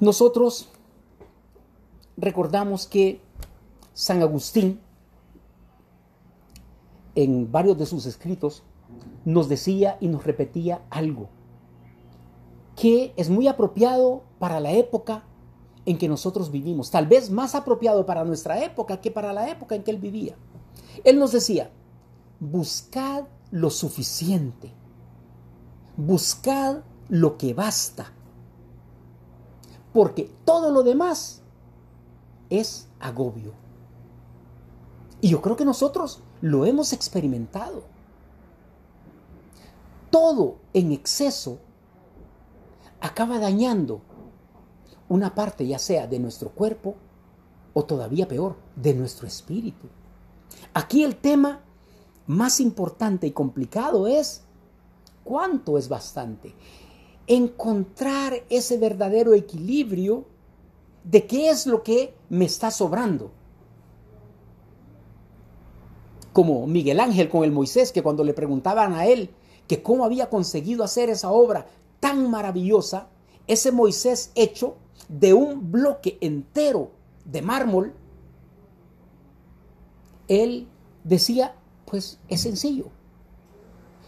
Nosotros recordamos que San Agustín, en varios de sus escritos, nos decía y nos repetía algo que es muy apropiado para la época en que nosotros vivimos, tal vez más apropiado para nuestra época que para la época en que él vivía. Él nos decía, buscad lo suficiente, buscad lo que basta, porque todo lo demás es agobio. Y yo creo que nosotros lo hemos experimentado. Todo en exceso acaba dañando una parte ya sea de nuestro cuerpo o todavía peor, de nuestro espíritu. Aquí el tema más importante y complicado es cuánto es bastante. Encontrar ese verdadero equilibrio de qué es lo que me está sobrando. Como Miguel Ángel con el Moisés, que cuando le preguntaban a él que cómo había conseguido hacer esa obra tan maravillosa, ese Moisés hecho de un bloque entero de mármol, él decía, pues es sencillo.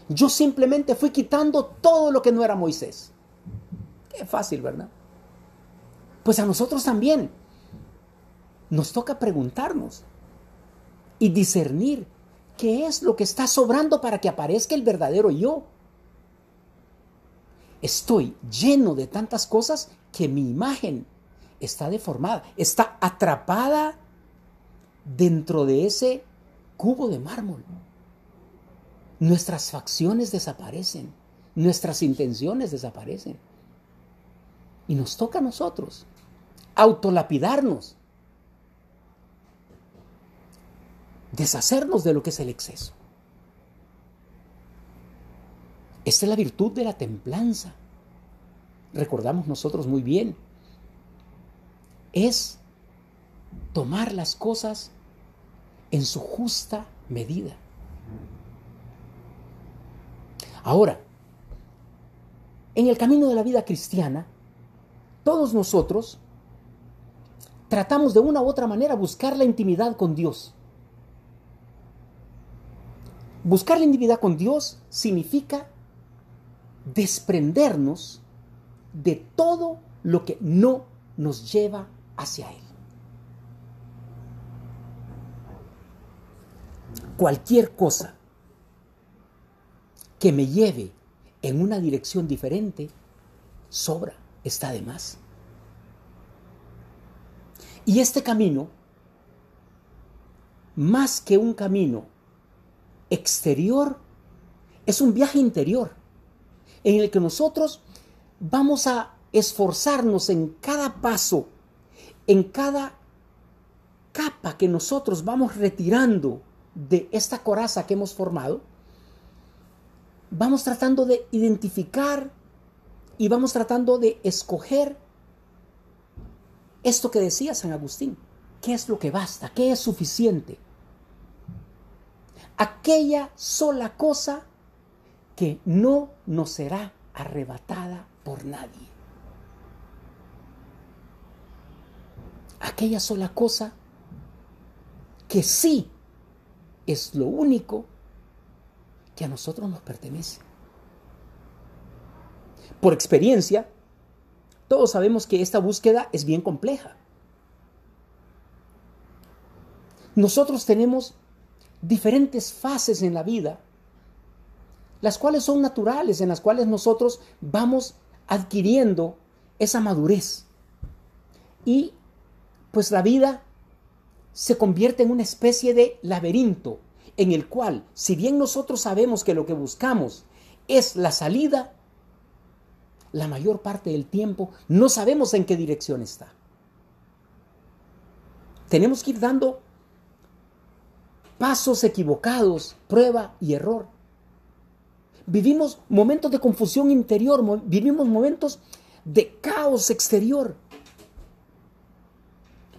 Yo simplemente fui quitando todo lo que no era Moisés. Qué fácil, ¿verdad? Pues a nosotros también nos toca preguntarnos y discernir qué es lo que está sobrando para que aparezca el verdadero yo. Estoy lleno de tantas cosas que mi imagen está deformada, está atrapada dentro de ese cubo de mármol. Nuestras facciones desaparecen, nuestras intenciones desaparecen. Y nos toca a nosotros autolapidarnos, deshacernos de lo que es el exceso. Esta es la virtud de la templanza. Recordamos nosotros muy bien. Es tomar las cosas en su justa medida. Ahora, en el camino de la vida cristiana, todos nosotros tratamos de una u otra manera buscar la intimidad con Dios. Buscar la intimidad con Dios significa desprendernos de todo lo que no nos lleva hacia Él. Cualquier cosa que me lleve en una dirección diferente, sobra, está de más. Y este camino, más que un camino exterior, es un viaje interior en el que nosotros vamos a esforzarnos en cada paso, en cada capa que nosotros vamos retirando de esta coraza que hemos formado, vamos tratando de identificar y vamos tratando de escoger esto que decía San Agustín. ¿Qué es lo que basta? ¿Qué es suficiente? Aquella sola cosa que no nos será arrebatada por nadie. Aquella sola cosa que sí es lo único que a nosotros nos pertenece. Por experiencia, todos sabemos que esta búsqueda es bien compleja. Nosotros tenemos diferentes fases en la vida las cuales son naturales, en las cuales nosotros vamos adquiriendo esa madurez. Y pues la vida se convierte en una especie de laberinto en el cual, si bien nosotros sabemos que lo que buscamos es la salida, la mayor parte del tiempo no sabemos en qué dirección está. Tenemos que ir dando pasos equivocados, prueba y error vivimos momentos de confusión interior, vivimos momentos de caos exterior.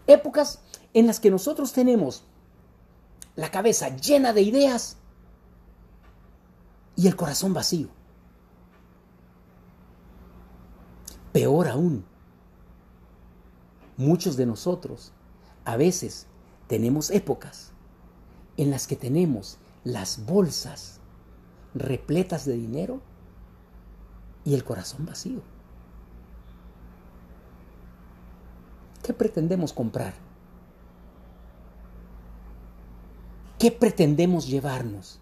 Épocas en las que nosotros tenemos la cabeza llena de ideas y el corazón vacío. Peor aún, muchos de nosotros a veces tenemos épocas en las que tenemos las bolsas repletas de dinero y el corazón vacío. ¿Qué pretendemos comprar? ¿Qué pretendemos llevarnos?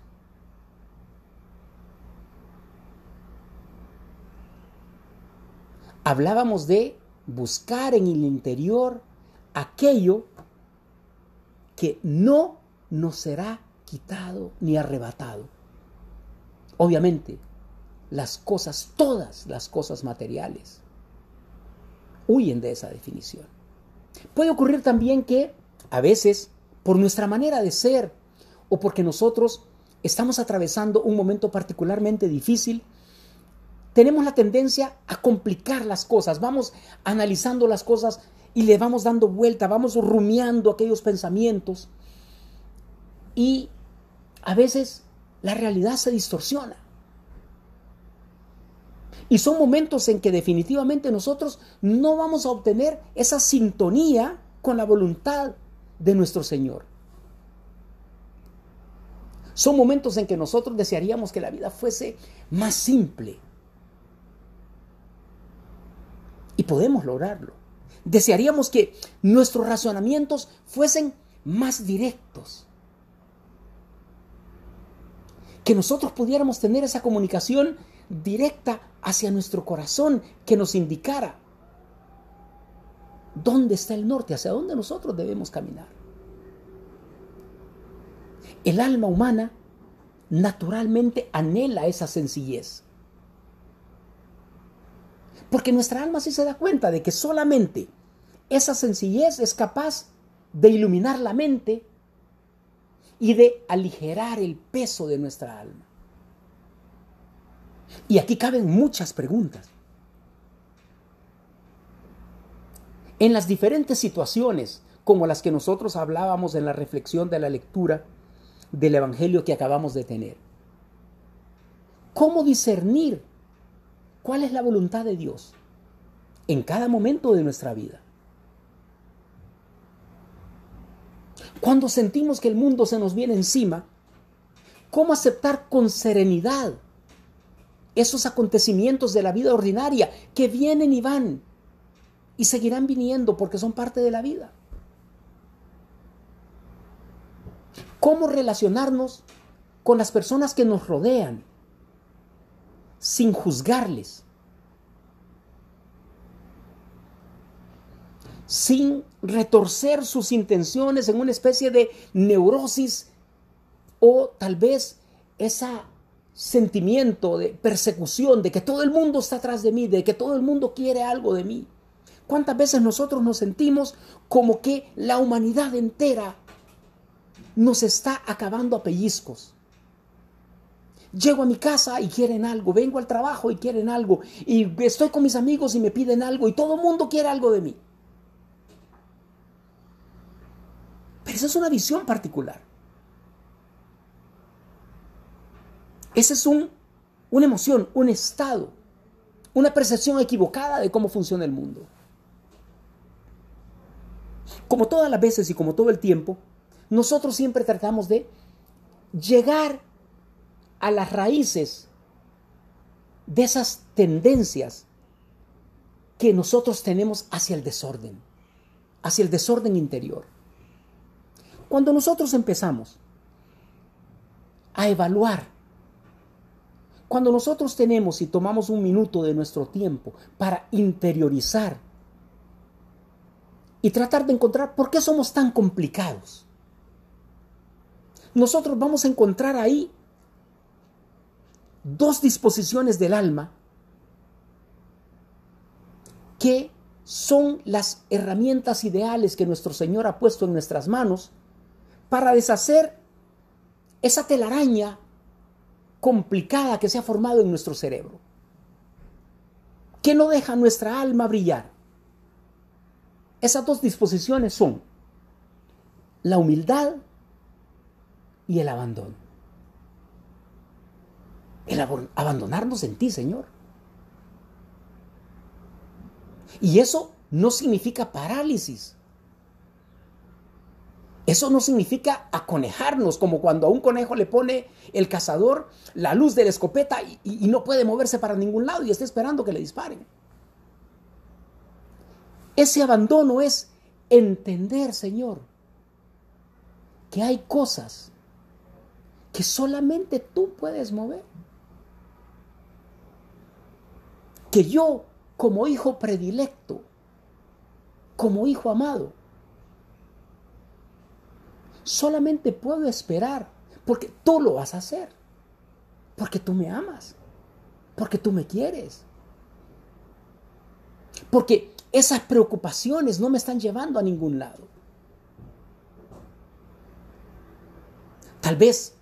Hablábamos de buscar en el interior aquello que no nos será quitado ni arrebatado. Obviamente, las cosas, todas las cosas materiales, huyen de esa definición. Puede ocurrir también que a veces, por nuestra manera de ser o porque nosotros estamos atravesando un momento particularmente difícil, tenemos la tendencia a complicar las cosas, vamos analizando las cosas y le vamos dando vuelta, vamos rumiando aquellos pensamientos y a veces la realidad se distorsiona. Y son momentos en que definitivamente nosotros no vamos a obtener esa sintonía con la voluntad de nuestro Señor. Son momentos en que nosotros desearíamos que la vida fuese más simple. Y podemos lograrlo. Desearíamos que nuestros razonamientos fuesen más directos. Que nosotros pudiéramos tener esa comunicación directa hacia nuestro corazón que nos indicara dónde está el norte, hacia dónde nosotros debemos caminar. El alma humana naturalmente anhela esa sencillez. Porque nuestra alma sí se da cuenta de que solamente esa sencillez es capaz de iluminar la mente y de aligerar el peso de nuestra alma. Y aquí caben muchas preguntas. En las diferentes situaciones, como las que nosotros hablábamos en la reflexión de la lectura del Evangelio que acabamos de tener, ¿cómo discernir cuál es la voluntad de Dios en cada momento de nuestra vida? Cuando sentimos que el mundo se nos viene encima, ¿cómo aceptar con serenidad esos acontecimientos de la vida ordinaria que vienen y van y seguirán viniendo porque son parte de la vida. ¿Cómo relacionarnos con las personas que nos rodean sin juzgarles? sin retorcer sus intenciones en una especie de neurosis o tal vez esa sentimiento de persecución, de que todo el mundo está atrás de mí, de que todo el mundo quiere algo de mí. ¿Cuántas veces nosotros nos sentimos como que la humanidad entera nos está acabando a pellizcos? Llego a mi casa y quieren algo, vengo al trabajo y quieren algo, y estoy con mis amigos y me piden algo, y todo el mundo quiere algo de mí. Pero esa es una visión particular. Esa es un, una emoción, un estado, una percepción equivocada de cómo funciona el mundo. Como todas las veces y como todo el tiempo, nosotros siempre tratamos de llegar a las raíces de esas tendencias que nosotros tenemos hacia el desorden, hacia el desorden interior. Cuando nosotros empezamos a evaluar cuando nosotros tenemos y tomamos un minuto de nuestro tiempo para interiorizar y tratar de encontrar por qué somos tan complicados, nosotros vamos a encontrar ahí dos disposiciones del alma que son las herramientas ideales que nuestro Señor ha puesto en nuestras manos para deshacer esa telaraña complicada que se ha formado en nuestro cerebro, que no deja nuestra alma brillar. Esas dos disposiciones son la humildad y el abandono. El abandonarnos en ti, Señor. Y eso no significa parálisis. Eso no significa aconejarnos, como cuando a un conejo le pone el cazador la luz de la escopeta y, no puede moverse para ningún lado y está esperando que le disparen. Ese abandono es entender, Señor, que hay cosas que solamente tú puedes mover. Que yo, como hijo predilecto, como hijo amado, solamente puedo esperar porque tú lo vas a hacer, porque tú me amas, porque tú me quieres, porque esas preocupaciones no me están llevando a ningún lado. Tal vez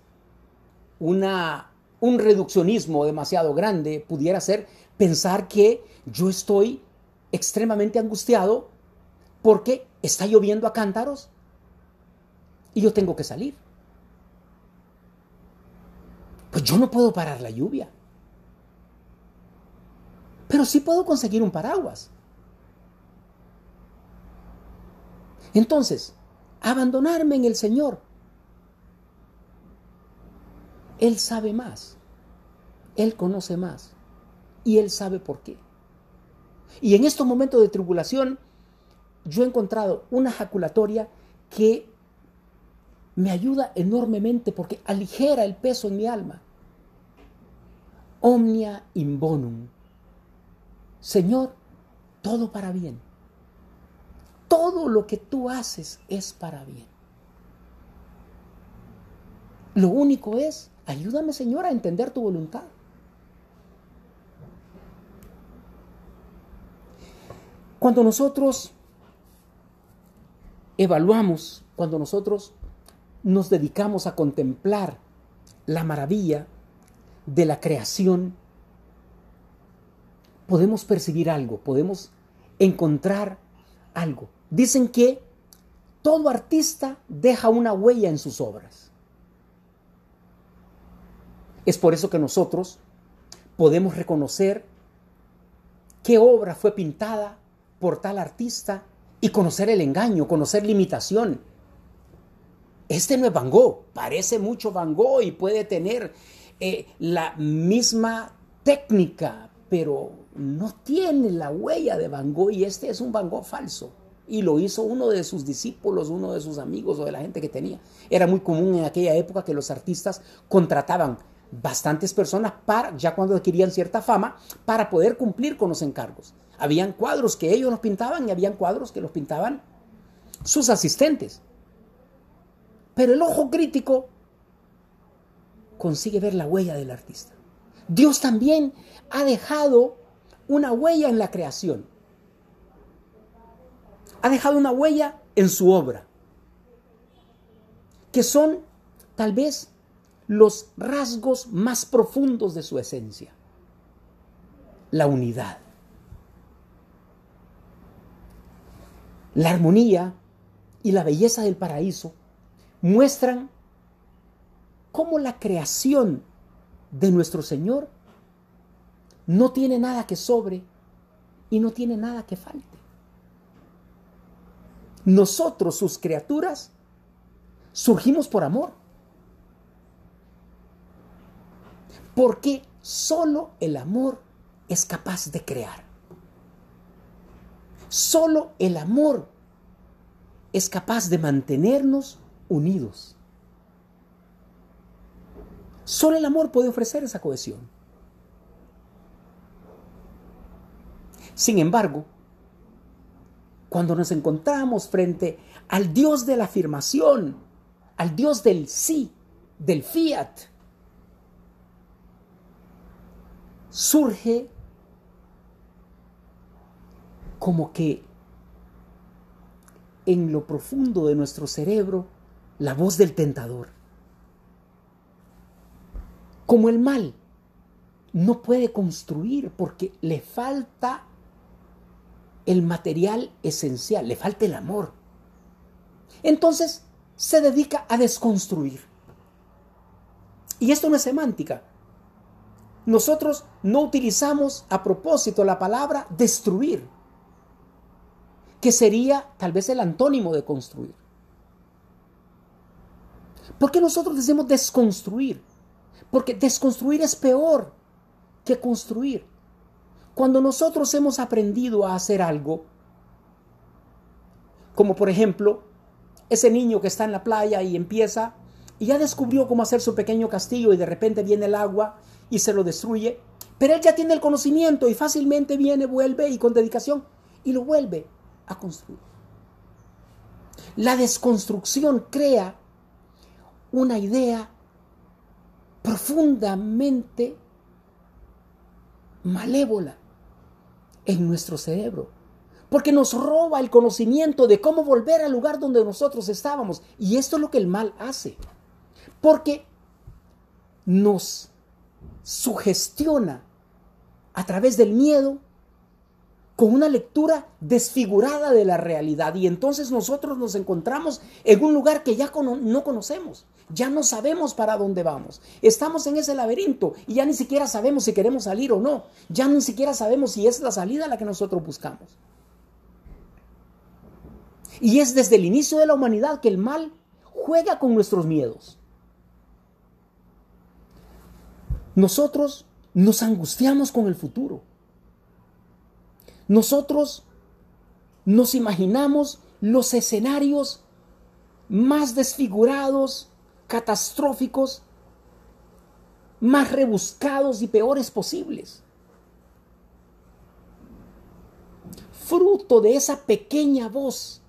una, un reduccionismo demasiado grande pudiera ser pensar que yo estoy extremadamente angustiado porque está lloviendo a cántaros y yo tengo que salir. Pues yo no puedo parar la lluvia. Pero sí puedo conseguir un paraguas. Entonces, abandonarme en el Señor. Él sabe más. Él conoce más. Y Él sabe por qué. Y en estos momentos de tribulación, yo he encontrado una jaculatoria que me ayuda enormemente porque aligera el peso en mi alma. Omnia in bonum. Señor, todo para bien. Todo lo que tú haces es para bien. Lo único es, ayúdame Señor a entender tu voluntad. Cuando nosotros evaluamos, cuando nosotros nos dedicamos a contemplar la maravilla de la creación, podemos percibir algo, podemos encontrar algo. Dicen que todo artista deja una huella en sus obras. Es por eso que nosotros podemos reconocer qué obra fue pintada por tal artista y conocer el engaño, conocer la imitación, este no es Van Gogh, parece mucho Van Gogh y puede tener eh, la misma técnica, pero no tiene la huella de Van Gogh y este es un Van Gogh falso. Y lo hizo uno de sus discípulos, uno de sus amigos o de la gente que tenía. Era muy común en aquella época que los artistas contrataban bastantes personas para, ya cuando adquirían cierta fama, para poder cumplir con los encargos. Habían cuadros que ellos los pintaban y habían cuadros que los pintaban sus asistentes. Pero el ojo crítico consigue ver la huella del artista. Dios también ha dejado una huella en la creación. Ha dejado una huella en su obra, que son tal vez los rasgos más profundos de su esencia. La unidad. La armonía y la belleza del paraíso muestran cómo la creación de nuestro Señor no tiene nada que sobre y no tiene nada que falte. Nosotros, sus criaturas, surgimos por amor. Porque solo el amor es capaz de crear. Solo el amor es capaz de mantenernos unidos. Solo el amor puede ofrecer esa cohesión. Sin embargo, cuando nos encontramos frente al Dios de la afirmación, al Dios del sí, del fiat, surge como que en lo profundo de nuestro cerebro la voz del tentador. Como el mal no puede construir porque le falta el material esencial, le falta el amor. Entonces se dedica a desconstruir. Y esto no es semántica. Nosotros no utilizamos a propósito la palabra destruir. que sería tal vez el antónimo de construir. ¿Por qué nosotros decimos desconstruir? Porque desconstruir es peor que construir. Cuando nosotros hemos aprendido a hacer algo, como por ejemplo ese niño que está en la playa y empieza y ya descubrió cómo hacer su pequeño castillo y de repente viene el agua y se lo destruye, pero él ya tiene el conocimiento y fácilmente viene, vuelve y con dedicación y lo vuelve a construir. La desconstrucción crea una idea profundamente malévola en nuestro cerebro, porque nos roba el conocimiento de cómo volver al lugar donde nosotros estábamos. Y esto es lo que el mal hace, porque nos sugestiona a través del miedo con una lectura desfigurada de la realidad y entonces nosotros nos encontramos en un lugar que ya no conocemos, ya no sabemos para dónde vamos, estamos en ese laberinto y ya ni siquiera sabemos si queremos salir o no, ya ni siquiera sabemos si es la salida la que nosotros buscamos. Y es desde el inicio de la humanidad que el mal juega con nuestros miedos. Nosotros nos angustiamos con el futuro nosotros nos imaginamos los escenarios más desfigurados, catastróficos, más rebuscados y peores posibles. Fruto de esa pequeña voz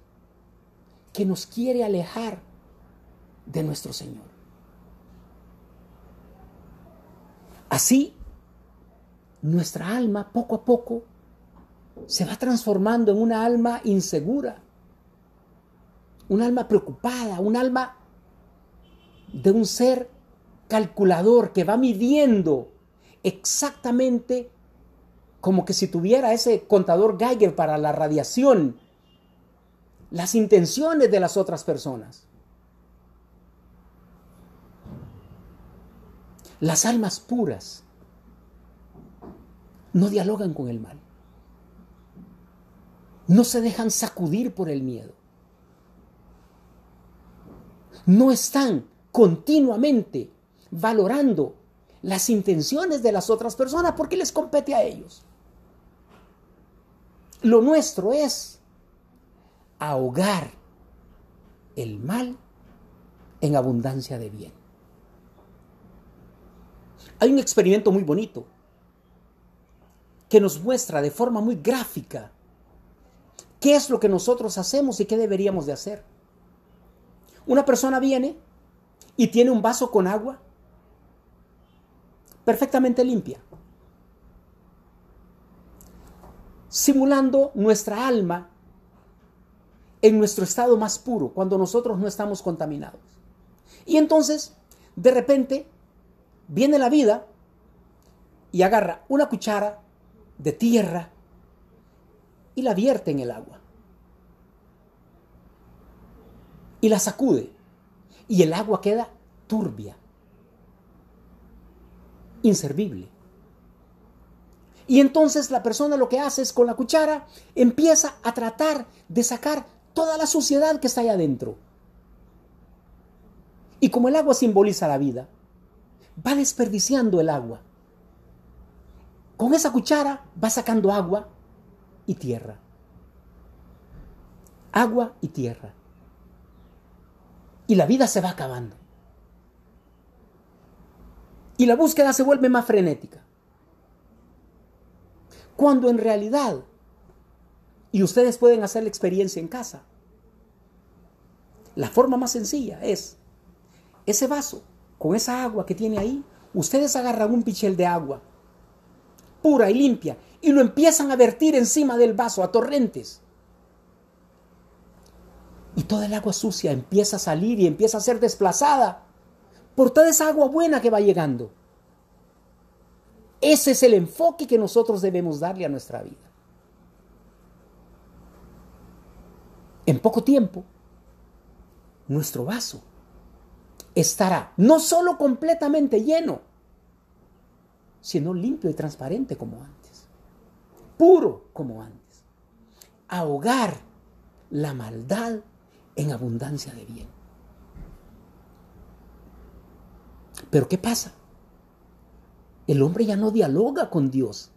que nos quiere alejar de nuestro Señor. Así, nuestra alma poco a poco se va transformando en una alma insegura, un alma preocupada, un alma de un ser calculador que va midiendo exactamente como que si tuviera ese contador Geiger para la radiación, las intenciones de las otras personas. Las almas puras no dialogan con el mal no se dejan sacudir por el miedo. No están continuamente valorando las intenciones de las otras personas porque les compete a ellos. Lo nuestro es ahogar el mal en abundancia de bien. Hay un experimento muy bonito que nos muestra de forma muy gráfica ¿Qué es lo que nosotros hacemos y qué deberíamos de hacer? Una persona viene y tiene un vaso con agua perfectamente limpia, simulando nuestra alma en nuestro estado más puro, cuando nosotros no estamos contaminados. Y entonces, de repente, viene la vida y agarra una cuchara de tierra y la vierte en el agua. Y la sacude. Y el agua queda turbia, inservible. Y entonces la persona lo que hace es con la cuchara empieza a tratar de sacar toda la suciedad que está ahí adentro. Y como el agua simboliza la vida, va desperdiciando el agua. Con esa cuchara va sacando agua y tierra. Agua y tierra. Y la vida se va acabando. Y la búsqueda se vuelve más frenética. Cuando en realidad, y ustedes pueden hacer la experiencia en casa, la forma más sencilla es ese vaso con esa agua que tiene ahí, ustedes agarran un pichel de agua pura y limpia y lo empiezan a vertir encima del vaso a torrentes. Y toda el agua sucia empieza a salir y empieza a ser desplazada por toda esa agua buena que va llegando. Ese es el enfoque que nosotros debemos darle a nuestra vida. En poco tiempo, nuestro vaso estará no solo completamente lleno, sino limpio y transparente como antes puro como antes. Ahogar la maldad en abundancia de bien. Pero ¿qué pasa? El hombre ya no dialoga con Dios.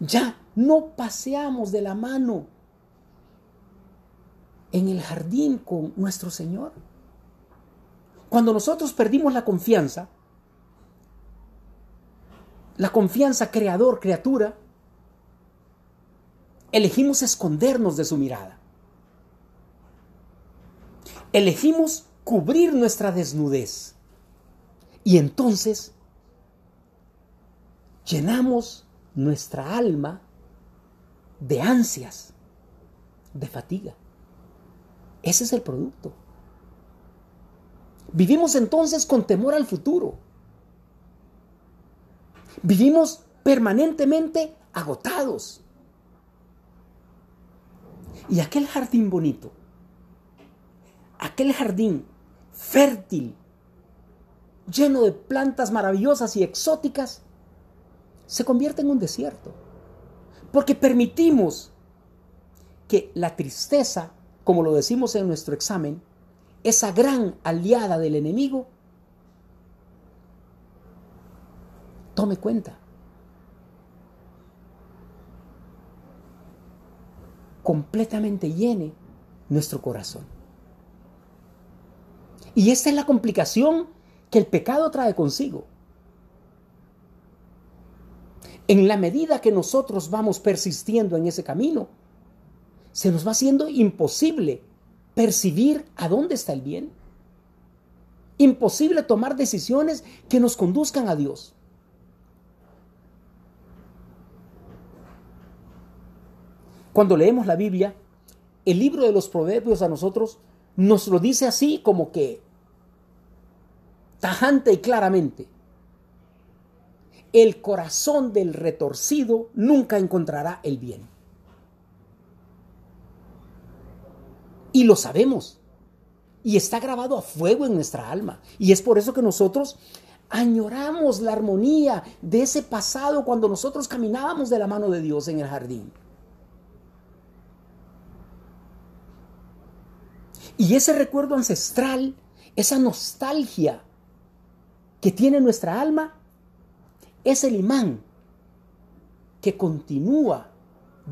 Ya no paseamos de la mano en el jardín con nuestro Señor. Cuando nosotros perdimos la confianza, la confianza creador, criatura, elegimos escondernos de su mirada. Elegimos cubrir nuestra desnudez. Y entonces llenamos nuestra alma de ansias, de fatiga. Ese es el producto. Vivimos entonces con temor al futuro. Vivimos permanentemente agotados. Y aquel jardín bonito, aquel jardín fértil, lleno de plantas maravillosas y exóticas, se convierte en un desierto. Porque permitimos que la tristeza, como lo decimos en nuestro examen, esa gran aliada del enemigo, tome cuenta. completamente llene nuestro corazón. Y esta es la complicación que el pecado trae consigo. En la medida que nosotros vamos persistiendo en ese camino, se nos va haciendo imposible percibir a dónde está el bien. Imposible tomar decisiones que nos conduzcan a Dios. Cuando leemos la Biblia, el libro de los proverbios a nosotros nos lo dice así como que tajante y claramente. El corazón del retorcido nunca encontrará el bien. Y lo sabemos. Y está grabado a fuego en nuestra alma. Y es por eso que nosotros añoramos la armonía de ese pasado cuando nosotros caminábamos de la mano de Dios en el jardín. Y ese recuerdo ancestral, esa nostalgia que tiene nuestra alma, es el imán que continúa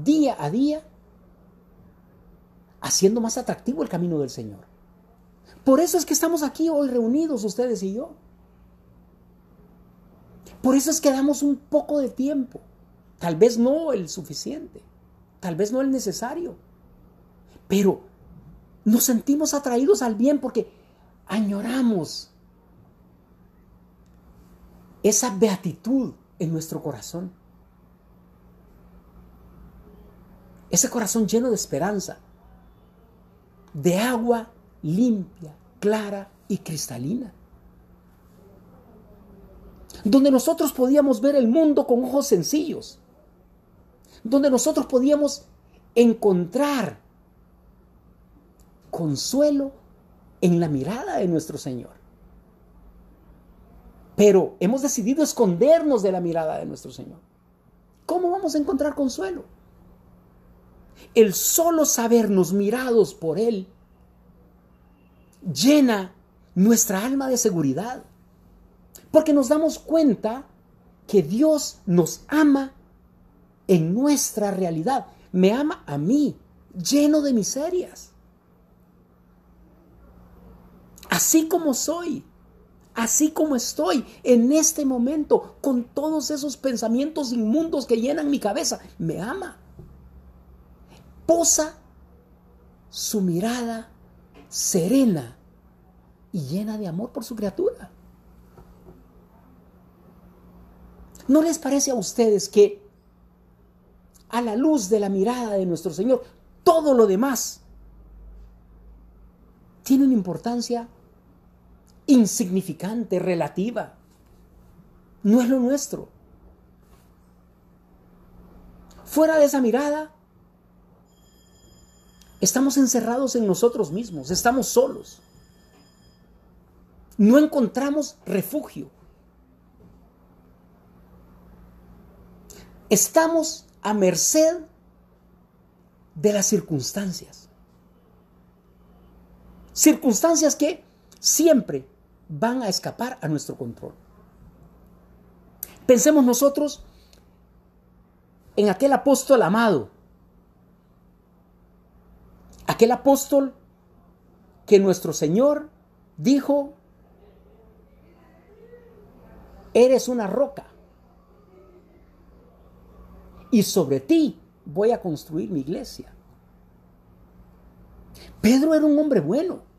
día a día haciendo más atractivo el camino del Señor. Por eso es que estamos aquí hoy reunidos ustedes y yo. Por eso es que damos un poco de tiempo. Tal vez no el suficiente, tal vez no el necesario, pero nos sentimos atraídos al bien porque añoramos esa beatitud en nuestro corazón. Ese corazón lleno de esperanza, de agua limpia, clara y cristalina. Donde nosotros podíamos ver el mundo con ojos sencillos. Donde nosotros podíamos encontrar consuelo en la mirada de nuestro Señor. Pero hemos decidido escondernos de la mirada de nuestro Señor. ¿Cómo vamos a encontrar consuelo? El solo sabernos mirados por Él llena nuestra alma de seguridad. Porque nos damos cuenta que Dios nos ama en nuestra realidad. Me ama a mí, lleno de miserias así como soy, así como estoy en este momento, con todos esos pensamientos inmundos que llenan mi cabeza, me ama. Posa su mirada serena y llena de amor por su criatura. ¿No les parece a ustedes que a la luz de la mirada de nuestro Señor, todo lo demás tiene una importancia insignificante, relativa. No es lo nuestro. Fuera de esa mirada, estamos encerrados en nosotros mismos, estamos solos. No encontramos refugio. Estamos a merced de las circunstancias. Circunstancias que siempre van a escapar a nuestro control. Pensemos nosotros en aquel apóstol amado, aquel apóstol que nuestro Señor dijo, eres una roca y sobre ti voy a construir mi iglesia. Pedro era un hombre bueno,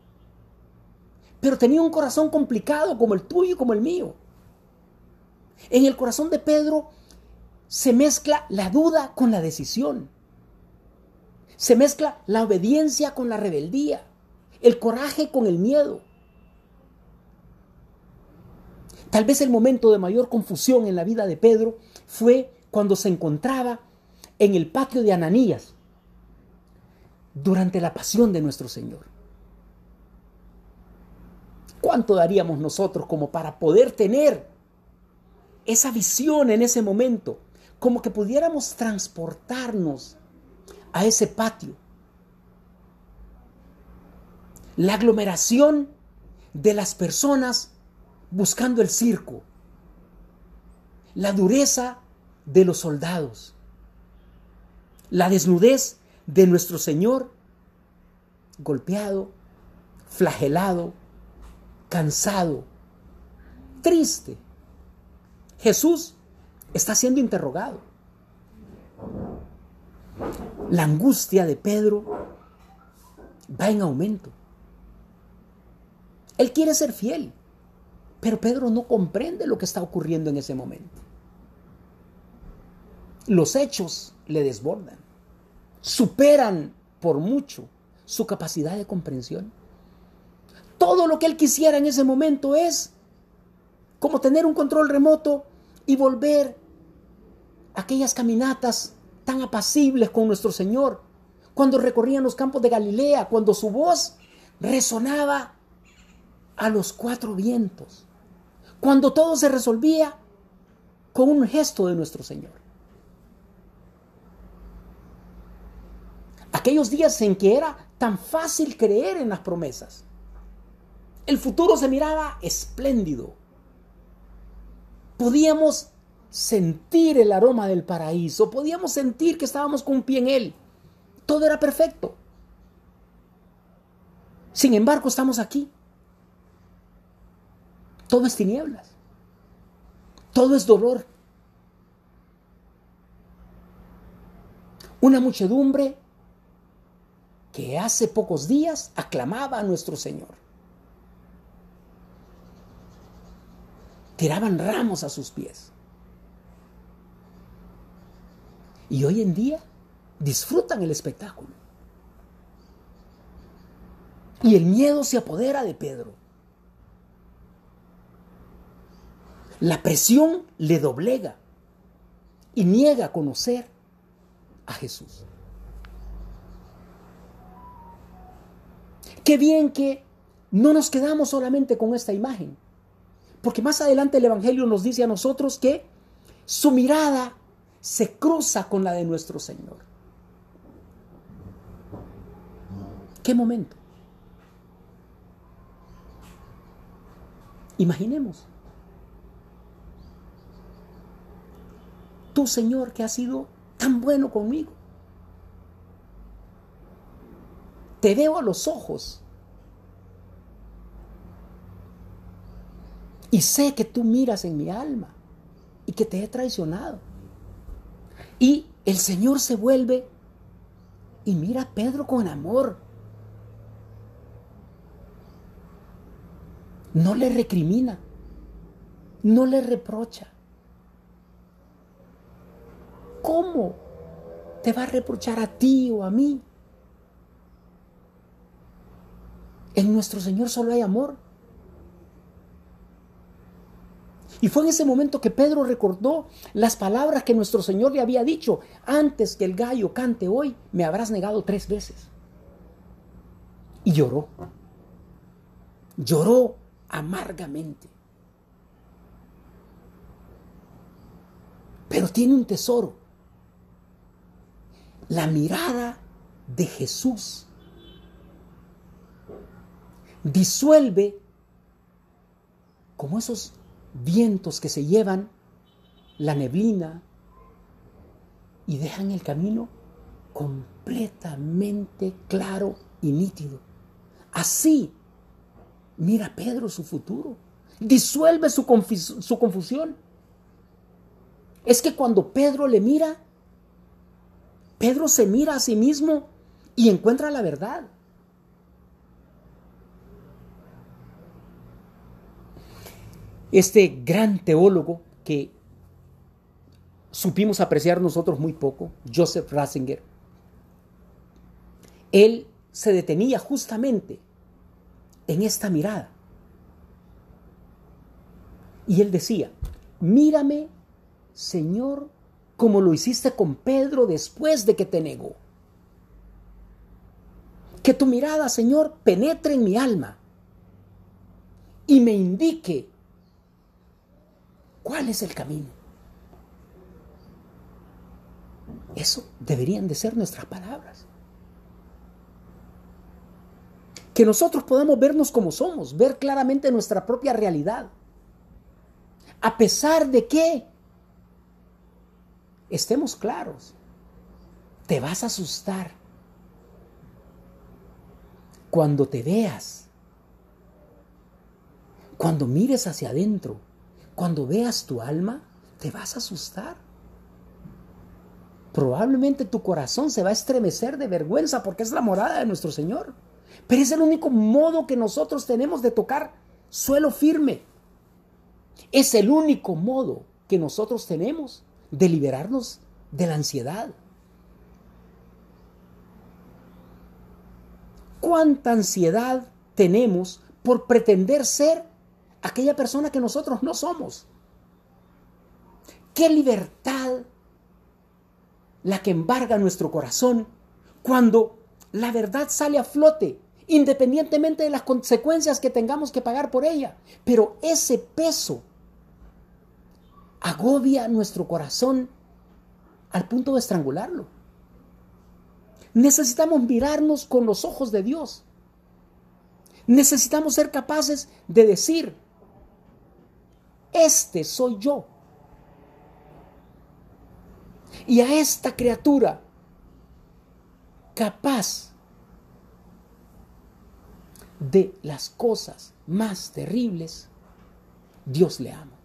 pero tenía un corazón complicado como el tuyo y como el mío. En el corazón de Pedro se mezcla la duda con la decisión. Se mezcla la obediencia con la rebeldía, el coraje con el miedo. Tal vez el momento de mayor confusión en la vida de Pedro fue cuando se encontraba en el patio de Ananías durante la pasión de nuestro Señor. ¿Cuánto daríamos nosotros como para poder tener esa visión en ese momento? Como que pudiéramos transportarnos a ese patio. La aglomeración de las personas buscando el circo. La dureza de los soldados. La desnudez de nuestro Señor golpeado, flagelado, cansado, triste. Jesús está siendo interrogado. La angustia de Pedro va en aumento. Él quiere ser fiel, pero Pedro no comprende lo que está ocurriendo en ese momento. Los hechos le desbordan, superan por mucho su capacidad de comprensión. Todo lo que él quisiera en ese momento es como tener un control remoto y volver a aquellas caminatas tan apacibles con nuestro Señor, cuando recorrían los campos de Galilea, cuando su voz resonaba a los cuatro vientos, cuando todo se resolvía con un gesto de nuestro Señor. Aquellos días en que era tan fácil creer en las promesas. El futuro se miraba espléndido. Podíamos sentir el aroma del paraíso, podíamos sentir que estábamos con un pie en él. Todo era perfecto. Sin embargo, estamos aquí. Todo es tinieblas. Todo es dolor. Una muchedumbre que hace pocos días aclamaba a nuestro Señor. Tiraban ramos a sus pies. Y hoy en día disfrutan el espectáculo. Y el miedo se apodera de Pedro. La presión le doblega y niega a conocer a Jesús. Qué bien que no nos quedamos solamente con esta imagen, porque más adelante el Evangelio nos dice a nosotros que su mirada se cruza con la de nuestro Señor. ¿Qué momento? Imaginemos. Tu Señor que ha sido tan bueno conmigo. Te veo a los ojos. Y sé que tú miras en mi alma y que te he traicionado. Y el Señor se vuelve y mira a Pedro con amor. No le recrimina, no le reprocha. ¿Cómo te va a reprochar a ti o a mí? En nuestro Señor solo hay amor. Y fue en ese momento que Pedro recordó las palabras que nuestro Señor le había dicho, antes que el gallo cante hoy, me habrás negado tres veces. Y lloró. Lloró amargamente. Pero tiene un tesoro. La mirada de Jesús. Disuelve como esos vientos que se llevan la neblina y dejan el camino completamente claro y nítido. Así mira Pedro su futuro, disuelve su, su confusión. Es que cuando Pedro le mira, Pedro se mira a sí mismo y encuentra la verdad. Este gran teólogo que supimos apreciar nosotros muy poco, Joseph Ratzinger, él se detenía justamente en esta mirada. Y él decía, mírame, Señor, como lo hiciste con Pedro después de que te negó. Que tu mirada, Señor, penetre en mi alma y me indique cuál es el camino. Eso deberían de ser nuestras palabras. Que nosotros podamos vernos como somos, ver claramente nuestra propia realidad. A pesar de que estemos claros, te vas a asustar cuando te veas, cuando mires hacia adentro, cuando veas tu alma, te vas a asustar. Probablemente tu corazón se va a estremecer de vergüenza porque es la morada de nuestro Señor. Pero es el único modo que nosotros tenemos de tocar suelo firme. Es el único modo que nosotros tenemos de liberarnos de la ansiedad. ¿Cuánta ansiedad tenemos por pretender ser aquella persona que nosotros no somos? ¿Qué libertad la que embarga nuestro corazón cuando la verdad sale a flote, independientemente de las consecuencias que tengamos que pagar por ella. Pero ese peso agobia nuestro corazón al punto de estrangularlo. Necesitamos mirarnos con los ojos de Dios. Necesitamos ser capaces de decir, este soy yo. Y a esta criatura capaz de las cosas más terribles, Dios le ama.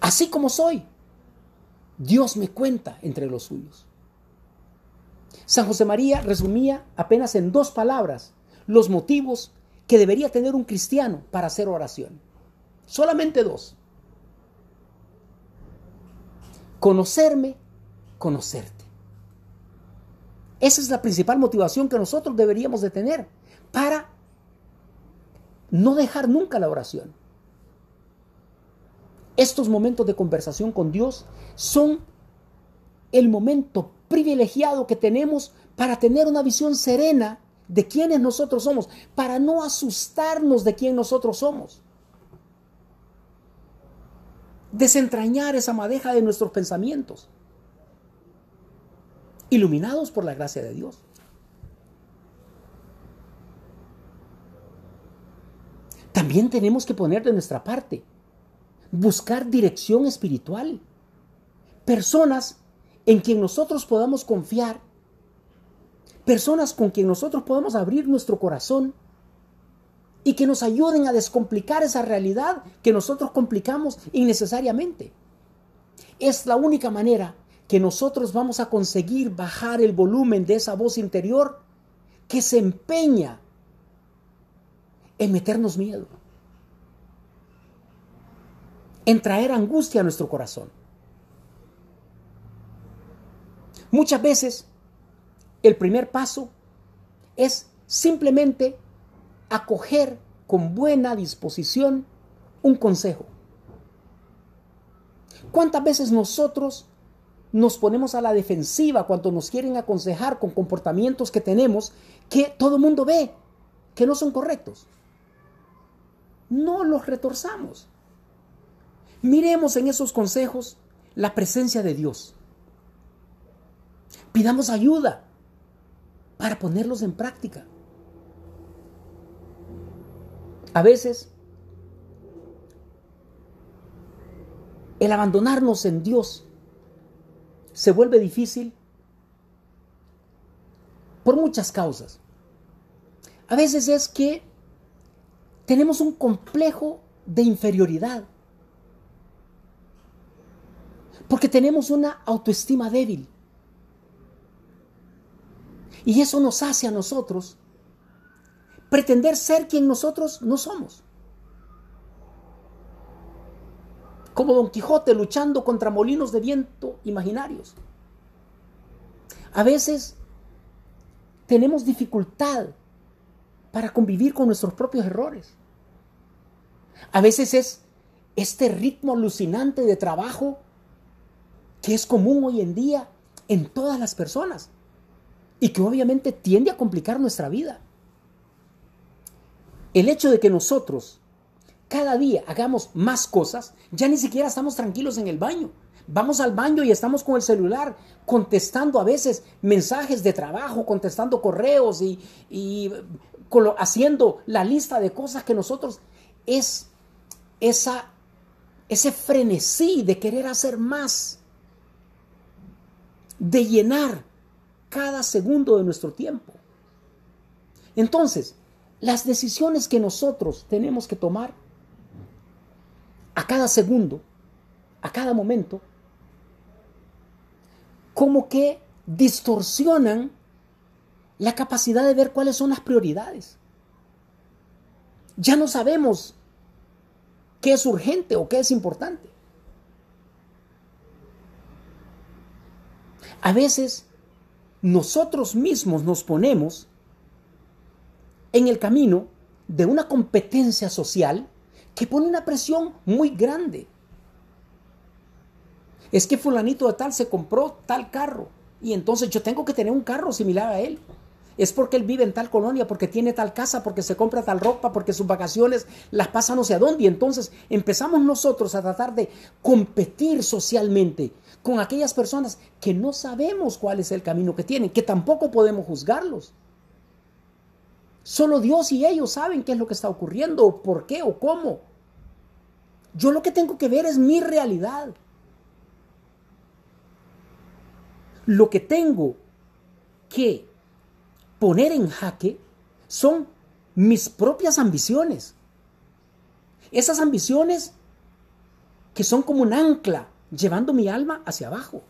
Así como soy, Dios me cuenta entre los suyos. San José María resumía apenas en dos palabras los motivos que debería tener un cristiano para hacer oración. Solamente dos. Conocerme, conocerte. Esa es la principal motivación que nosotros deberíamos de tener para no dejar nunca la oración. Estos momentos de conversación con Dios son el momento privilegiado que tenemos para tener una visión serena de quiénes nosotros somos, para no asustarnos de quién nosotros somos desentrañar esa madeja de nuestros pensamientos, iluminados por la gracia de Dios. También tenemos que poner de nuestra parte, buscar dirección espiritual, personas en quien nosotros podamos confiar, personas con quien nosotros podamos abrir nuestro corazón y que nos ayuden a descomplicar esa realidad que nosotros complicamos innecesariamente. Es la única manera que nosotros vamos a conseguir bajar el volumen de esa voz interior que se empeña en meternos miedo, en traer angustia a nuestro corazón. Muchas veces el primer paso es simplemente acoger con buena disposición un consejo. ¿Cuántas veces nosotros nos ponemos a la defensiva cuando nos quieren aconsejar con comportamientos que tenemos que todo el mundo ve que no son correctos? No los retorzamos. Miremos en esos consejos la presencia de Dios. Pidamos ayuda para ponerlos en práctica. A veces, el abandonarnos en Dios se vuelve difícil por muchas causas. A veces es que tenemos un complejo de inferioridad. Porque tenemos una autoestima débil. Y eso nos hace a nosotros pretender ser quien nosotros no somos. Como Don Quijote luchando contra molinos de viento imaginarios. A veces tenemos dificultad para convivir con nuestros propios errores. A veces es este ritmo alucinante de trabajo que es común hoy en día en todas las personas y que obviamente tiende a complicar nuestra vida. El hecho de que nosotros cada día hagamos más cosas, ya ni siquiera estamos tranquilos en el baño. Vamos al baño y estamos con el celular contestando a veces mensajes de trabajo, contestando correos y, y haciendo la lista de cosas que nosotros es esa, ese frenesí de querer hacer más, de llenar cada segundo de nuestro tiempo. Entonces, las decisiones que nosotros tenemos que tomar a cada segundo, a cada momento, como que distorsionan la capacidad de ver cuáles son las prioridades. Ya no sabemos qué es urgente o qué es importante. A veces nosotros mismos nos ponemos en el camino de una competencia social que pone una presión muy grande. Es que fulanito de tal se compró tal carro y entonces yo tengo que tener un carro similar a él es porque él vive en tal colonia, porque tiene tal casa, porque se compra tal ropa, porque sus vacaciones las pasa no sé a dónde. Y entonces empezamos nosotros a tratar de competir socialmente con aquellas personas que no sabemos cuál es el camino que tienen, que tampoco podemos juzgarlos. Solo Dios y ellos saben qué es lo que está ocurriendo, o por qué, o cómo. Yo lo que tengo que ver es mi realidad. Lo que tengo que poner en jaque son mis propias ambiciones. Esas ambiciones que son como un ancla llevando mi alma hacia abajo.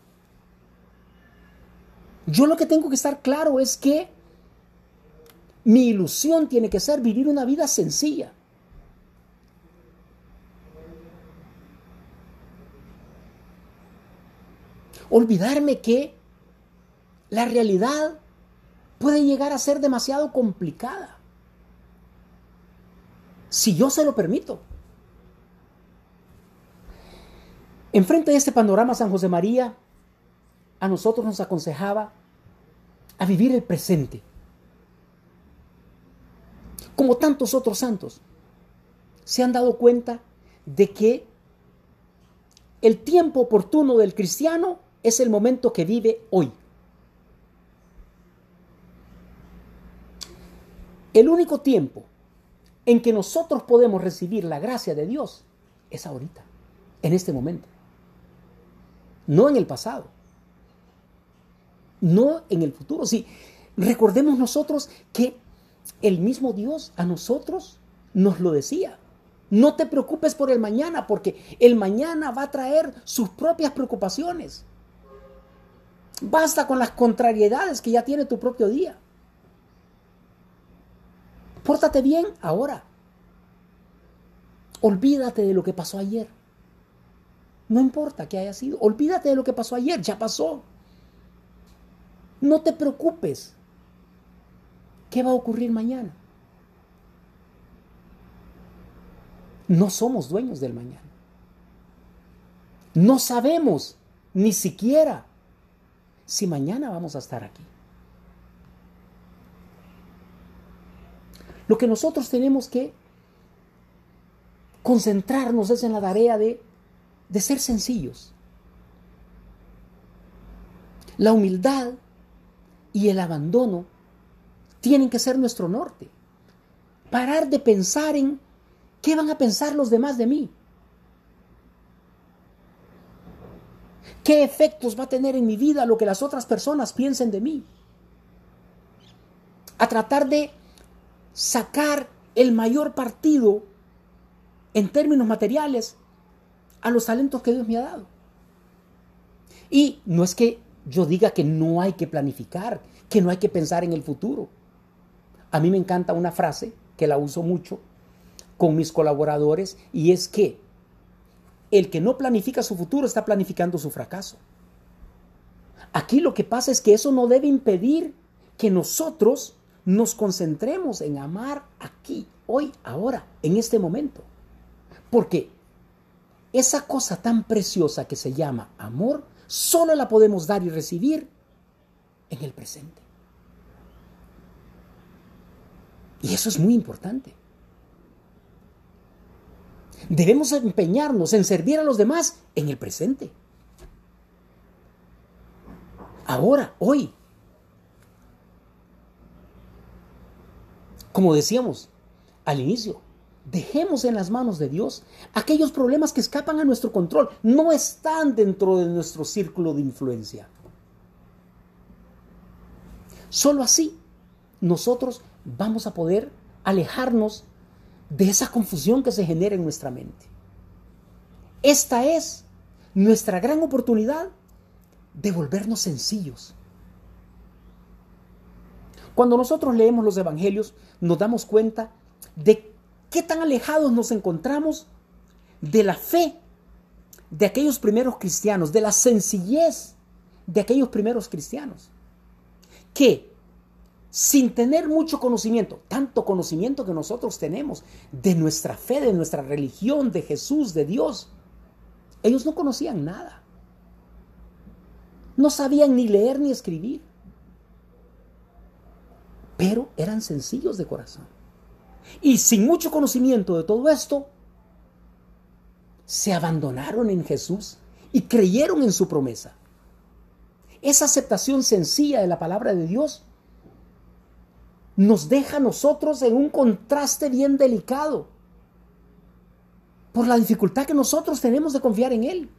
Yo lo que tengo que estar claro es que mi ilusión tiene que ser vivir una vida sencilla. Olvidarme que la realidad puede llegar a ser demasiado complicada. Si yo se lo permito. Enfrente de este panorama, San José María a nosotros nos aconsejaba a vivir el presente. Como tantos otros santos, se han dado cuenta de que el tiempo oportuno del cristiano es el momento que vive hoy. El único tiempo en que nosotros podemos recibir la gracia de Dios es ahorita, en este momento. No en el pasado. No en el futuro. Sí, recordemos nosotros que el mismo Dios a nosotros nos lo decía. No te preocupes por el mañana, porque el mañana va a traer sus propias preocupaciones. Basta con las contrariedades que ya tiene tu propio día. Pórtate bien ahora. Olvídate de lo que pasó ayer. No importa que haya sido. Olvídate de lo que pasó ayer. Ya pasó. No te preocupes. ¿Qué va a ocurrir mañana? No somos dueños del mañana. No sabemos ni siquiera si mañana vamos a estar aquí. Lo que nosotros tenemos que concentrarnos es en la tarea de, de ser sencillos, La humildad y el abandono tienen que ser nuestro norte. Parar de pensar en qué van a pensar los demás de mí. ¿Qué efectos va a tener en mi vida lo que las otras personas piensen de mí? A tratar de sacar el mayor partido en términos materiales a los talentos que Dios me ha dado. Y no es que yo diga que no hay que planificar, que no hay que pensar en el futuro. A mí me encanta una frase que la uso mucho con mis colaboradores y es que el que no planifica su futuro está planificando su fracaso. Aquí lo que pasa es que eso no debe impedir que nosotros nos concentremos en amar aquí, hoy, ahora, en este momento. Porque esa cosa tan preciosa que se llama amor, solo la podemos dar y recibir en el presente. Y eso es muy importante. Debemos empeñarnos en servir a los demás en el presente. Ahora, hoy. Como decíamos al inicio, dejemos en las manos de Dios aquellos problemas que escapan a nuestro control. No están dentro de nuestro círculo de influencia. Solo así nosotros vamos a poder alejarnos de esa confusión que se genera en nuestra mente. Esta es nuestra gran oportunidad de volvernos sencillos. Cuando nosotros leemos los evangelios, nos damos cuenta de qué tan alejados nos encontramos de la fe de aquellos primeros cristianos, de la sencillez de aquellos primeros cristianos, que sin tener mucho conocimiento, tanto conocimiento que nosotros tenemos de nuestra fe, de nuestra religión, de Jesús, de Dios. Ellos no conocían nada. No sabían ni leer ni escribir. Pero eran sencillos de corazón. Y sin mucho conocimiento de todo esto, se abandonaron en Jesús y creyeron en su promesa. Esa aceptación sencilla de la palabra de Dios nos deja a nosotros en un contraste bien delicado por la dificultad que nosotros tenemos de confiar en Él.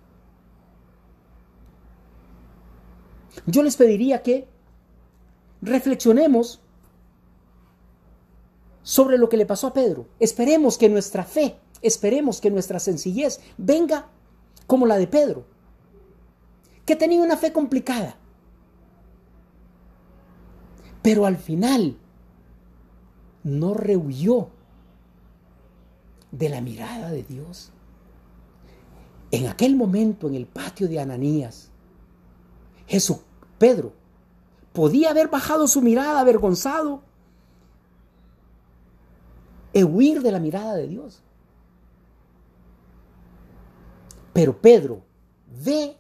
Yo les pediría que reflexionemos sobre lo que le pasó a Pedro. Esperemos que nuestra fe, esperemos que nuestra sencillez venga como la de Pedro, que tenía una fe complicada. Pero al final no rehuyó de la mirada de Dios. En aquel momento, en el patio de Ananías, Jesús, Pedro, podía haber bajado su mirada avergonzado e huir de la mirada de Dios. Pero Pedro ve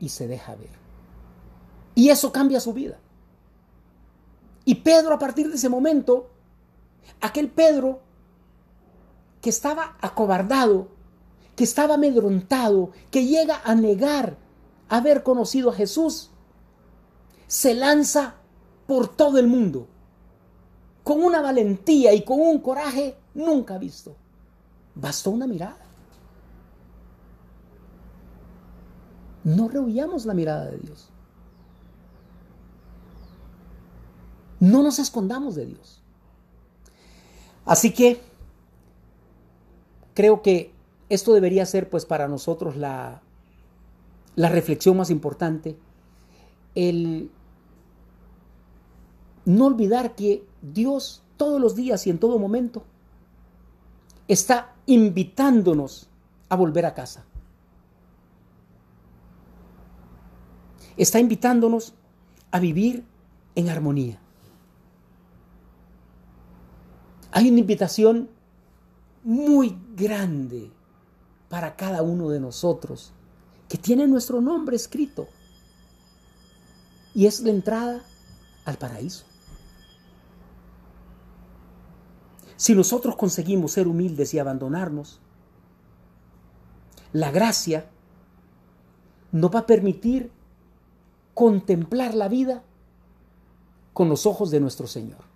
y se deja ver. Y eso cambia su vida. Y Pedro a partir de ese momento, aquel Pedro que estaba acobardado, que estaba amedrontado, que llega a negar haber conocido a Jesús, se lanza por todo el mundo, con una valentía y con un coraje nunca visto. Bastó una mirada. No rehuyamos la mirada de Dios. No nos escondamos de Dios. Así que creo que esto debería ser pues para nosotros la, la reflexión más importante. El no olvidar que Dios todos los días y en todo momento está invitándonos a volver a casa. Está invitándonos a vivir en armonía. Hay una invitación muy grande para cada uno de nosotros que tiene nuestro nombre escrito. Y es la entrada al paraíso. Si nosotros conseguimos ser humildes y abandonarnos, la gracia nos va a permitir contemplar la vida con los ojos de nuestro Señor.